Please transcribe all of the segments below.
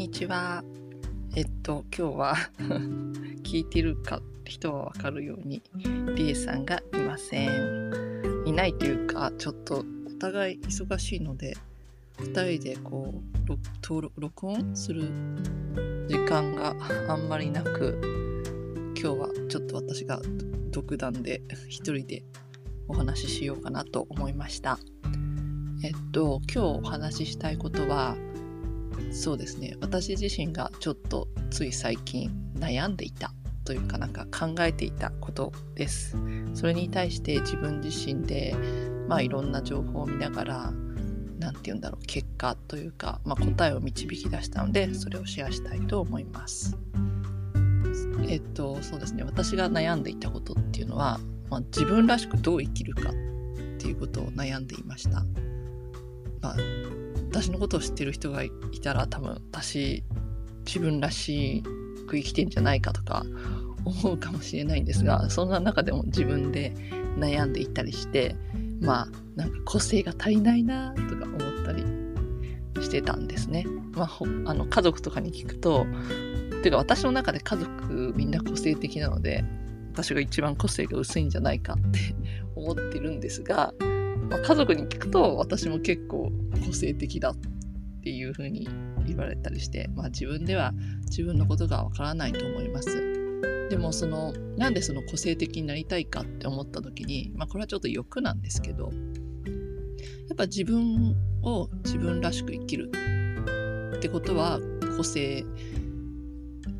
にちは。えっと、今日は 聞いてるか人はわかるように、りえさんがいません。いないというか、ちょっとお互い忙しいので、2人でこう、登録録音する時間が あんまりなく、今日はちょっと私が 独断で一人でお話ししようかなと思いました。えっと、今日お話ししたいことは、そうですね。私自身がちょっとつい最近悩んでいたというかなんか考えていたことです。それに対して自分自身でまあいろんな情報を見ながら何て言うんだろう結果というか、まあ、答えを導き出したのでそれをシェアしたいと思います。えっとそうですね。私が悩んでいたことっていうのは、まあ、自分らしくどう生きるかっていうことを悩んでいました。まあ私のことを知ってる人がいたら多分私自分らしく生きてんじゃないかとか思うかもしれないんですがそんな中でも自分で悩んでいたりしてまあなんか個性が足りないなとか思ったりしてたんですね。まあ、あの家族とかに聞くとていうか私の中で家族みんな個性的なので私が一番個性が薄いんじゃないかって思ってるんですがまあ、家族に聞くと私も結構個性的だっていう風に言われたりして、まあ、自分では自分のことがわからないと思います。でもそのなんでその個性的になりたいかって思った時に、まあ、これはちょっと欲なんですけどやっぱ自分を自分らしく生きるってことは個性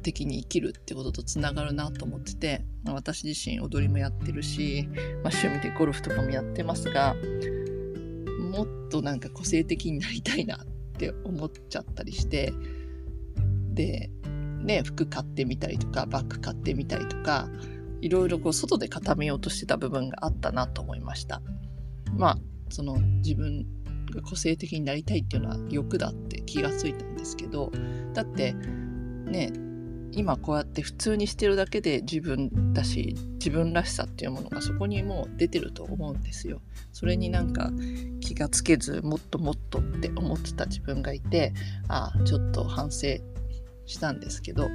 的に生きるってこととつながるなと思ってて、私自身踊りもやってるし、まあ、趣味でゴルフとかもやってますがもっとなんか個性的になりたいなって思っちゃったりしてでね服買ってみたりとかバッグ買ってみたりとかいろいろこう外で固めようとしてた部分があったなと思いました。まあその自分が個性的になりたいっていうのは欲だって気がついたんですけどだってね今こうやって普通にしてるだけで自分だし自分らしさっていうものがそこにもう出てると思うんですよ。それになんか気がつけずもっともっとって思ってた自分がいてああちょっと反省したんですけど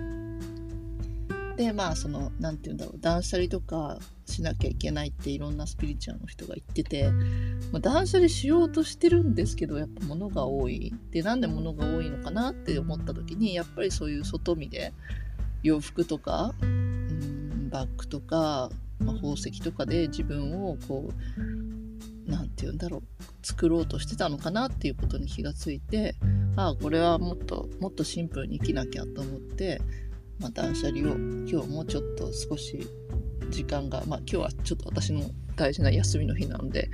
でまあその何て言うんだろう断捨離とかしなきゃいけないっていろんなスピリチュアルの人が言ってて、まあ、断捨離しようとしてるんですけどやっぱ物が多い。でなんで物が多いのかなって思った時にやっぱりそういう外見で洋服とか、うん、バッグとか、まあ、宝石とかで自分をこう何て言うんだろう作ろうとしてたのかなっていうことに気がついてああこれはもっともっとシンプルに生きなきゃと思って、まあ、断捨離を今日もちょっと少し時間がまあ今日はちょっと私の大事な休みの日なので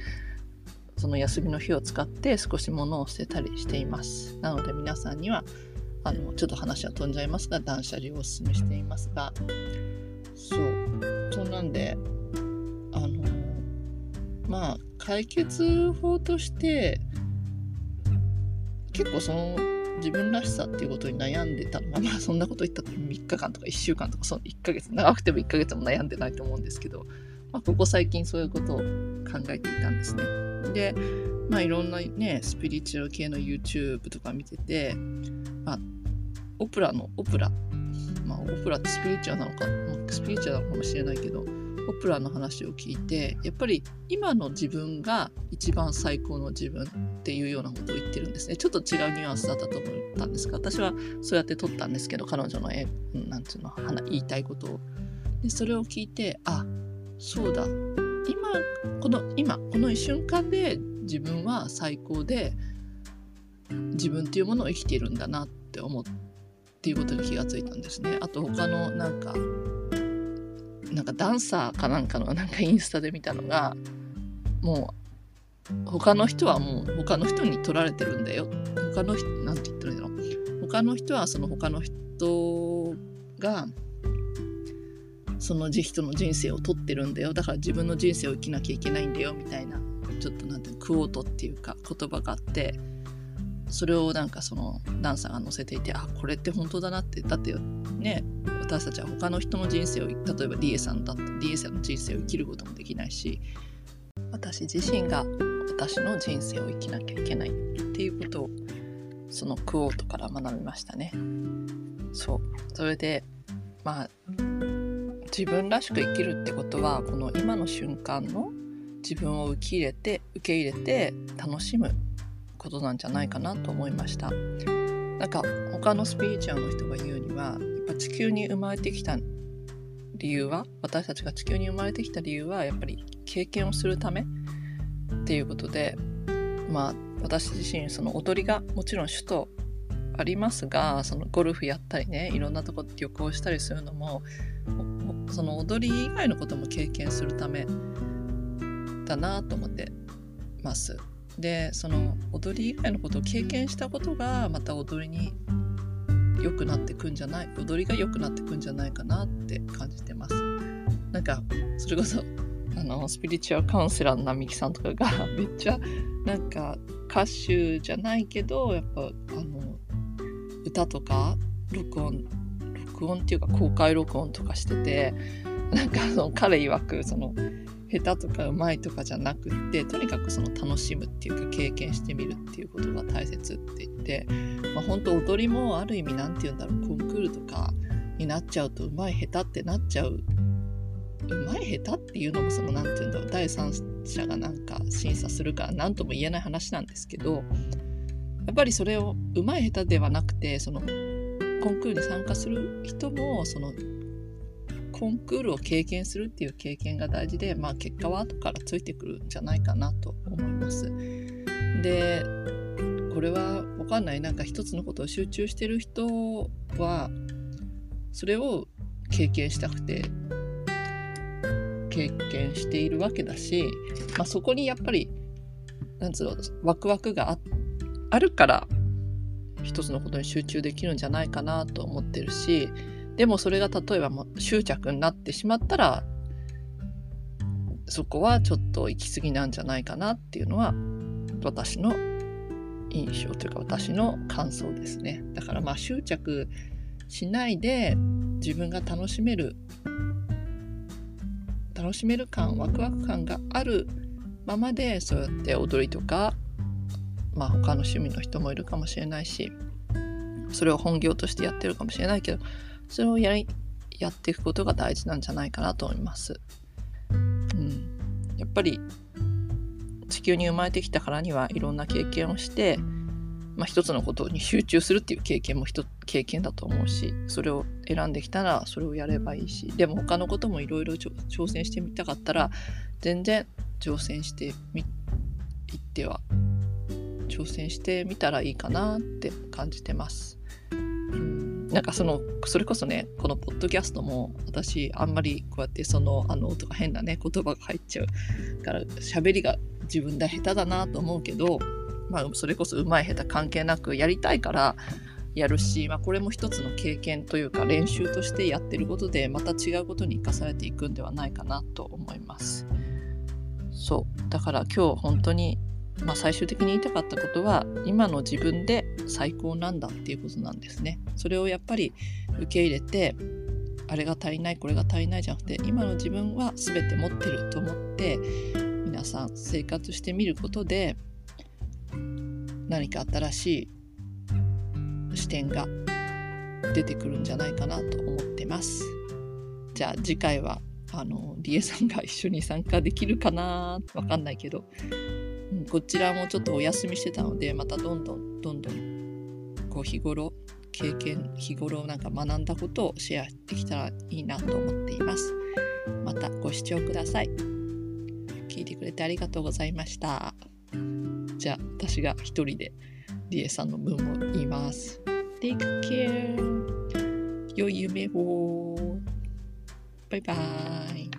その休みの日を使って少し物を捨てたりしています。なので皆さんにはあのちょっと話は飛んじゃいますが断捨離をお勧めしていますが。そう。そんなんであのまあ解決法として結構その自分らしさっていうことに悩んでたのがまあそんなこと言ったら3日間とか1週間とかその1ヶ月。長くても1ヶ月も悩んでないと思うんですけど、まあ、ここ最近そういうことを考えていたんですね。でまあいろんなねスピリチュアル系の YouTube とか見ててまあ、オプラのオプラ、まあ、オプラってスピリチュアルなのか、スピリチュアルなのかもしれないけど、オプラの話を聞いて、やっぱり今の自分が一番最高の自分っていうようなことを言ってるんですね。ちょっと違うニュアンスだったと思ったんですが、私はそうやって撮ったんですけど、彼女の絵、なんていうの、言いたいことを。で、それを聞いて、あ、そうだ。今、この、今、この一瞬間で自分は最高で、自分っていうものを生きているんだなって思っていうことに気がついたんですね。あと他のなんかなんかダンサーかなんかのなんかインスタで見たのがもう他の人はもう他の人に取られてるんだよ。他の人なんて言ってるんだろう。他の人はその他の人がその人の人生を取ってるんだよ。だから自分の人生を生きなきゃいけないんだよ。みたいなちょっとなんていうのクオートっていうか言葉があってそれをなんかそのダンサーが載せていてあこれって本当だなって。だってね私たちは他の人の人生を例えばリエさんだったリエさんの人生を生きることもできないし私自身が私の人生を生きなきゃいけないっていうことをそのクオートから学びましたね。そうそれでまあ自分らしく生きるってことはこの今の瞬間の自分を受け入れて受け入れて楽しむことなんじゃないかなと思いましたなんか他のスピリチュアルの人が言うには地球に生まれてきた理由は私たちが地球に生まれてきた理由はやっぱり経験をするためっていうことでまあ私自身その踊りがもちろん首都ありますがそのゴルフやったりねいろんなとこ旅行したりするのもその踊り以外のことも経験するためだなと思ってます。でその踊り以外のことを経験したことがまた踊りに良くなってくんじゃない踊りが良くなってくんじゃないかなって感じてます。なんかそれこそあのスピリチュアルカウンセラーの並木さんとかがめっちゃなんか歌手じゃないけどやっぱあの歌とか録音録音っていうか公開録音とかしててなんかその彼曰くその下手とかうまいとかじゃなくってとにかくその楽しむっていうか経験してみるっていうことが大切って言って、まあ、本当踊りもある意味何て言うんだろうコンクールとかになっちゃうとうまい下手ってなっちゃううまい下手っていうのもその何て言うんだろう第三者がなんか審査するから何とも言えない話なんですけどやっぱりそれをうまい下手ではなくてそのコンクールに参加する人もそのコンクールを経験するっていう経験が大事で、まあ、結果は後からついてくるんじゃないかなと思います。でこれは分かんないなんか一つのことを集中してる人はそれを経験したくて経験しているわけだし、まあ、そこにやっぱりなんつうのワクワクがあるから一つのことに集中できるんじゃないかなと思ってるしでもそれが例えばもう執着になってしまったらそこはちょっと行き過ぎなんじゃないかなっていうのは私の印象というか私の感想ですね。だからまあ執着しないで自分が楽しめる楽しめる感ワクワク感があるままでそうやって踊りとかまあ他の趣味の人もいるかもしれないしそれを本業としてやってるかもしれないけどそれをやりやっていくことが大事なんじゃないかなと思います。うん、やっぱり地球に生まれてきたからにはいろんな経験をして、まあ、一つのことに集中するっていう経験も一経験だと思うしそれを選んできたらそれをやればいいしでも他のこともいろいろ挑戦してみたかったら全然挑戦してみっては挑戦してみたらいいかなって感じてます。なんかそのそれこそねこのポッドキャストも私あんまりこうやってそのあのとか変なね言葉が入っちゃうから喋りが自分で下手だなと思うけどまあそれこそうまい下手関係なくやりたいからやるし、まあ、これも一つの経験というか練習としてやってることでまた違うことに生かされていくんではないかなと思います。そうだから今日本当に、まあ、最終的に言いたかったことは今の自分で最高なんだっていうことなんですね。それをやっぱり受け入れてあれが足りないこれが足りないじゃなくて今の自分は全て持ってると思って皆さん生活してみることで何か新しい視点が出てくるんじゃないかなと思ってます。じゃあ次回はあのリエさんが一緒に参加できるかな？わかんないけど、うん、こちらもちょっとお休みしてたのでまたどんどんどんどんこう日頃経験日頃なんか学んだことをシェアできたらいいなと思っています。またご視聴ください。聞いてくれてありがとうございました。じゃあ私が一人でリエさんの分も言います。Take care! 良い夢をバイバイ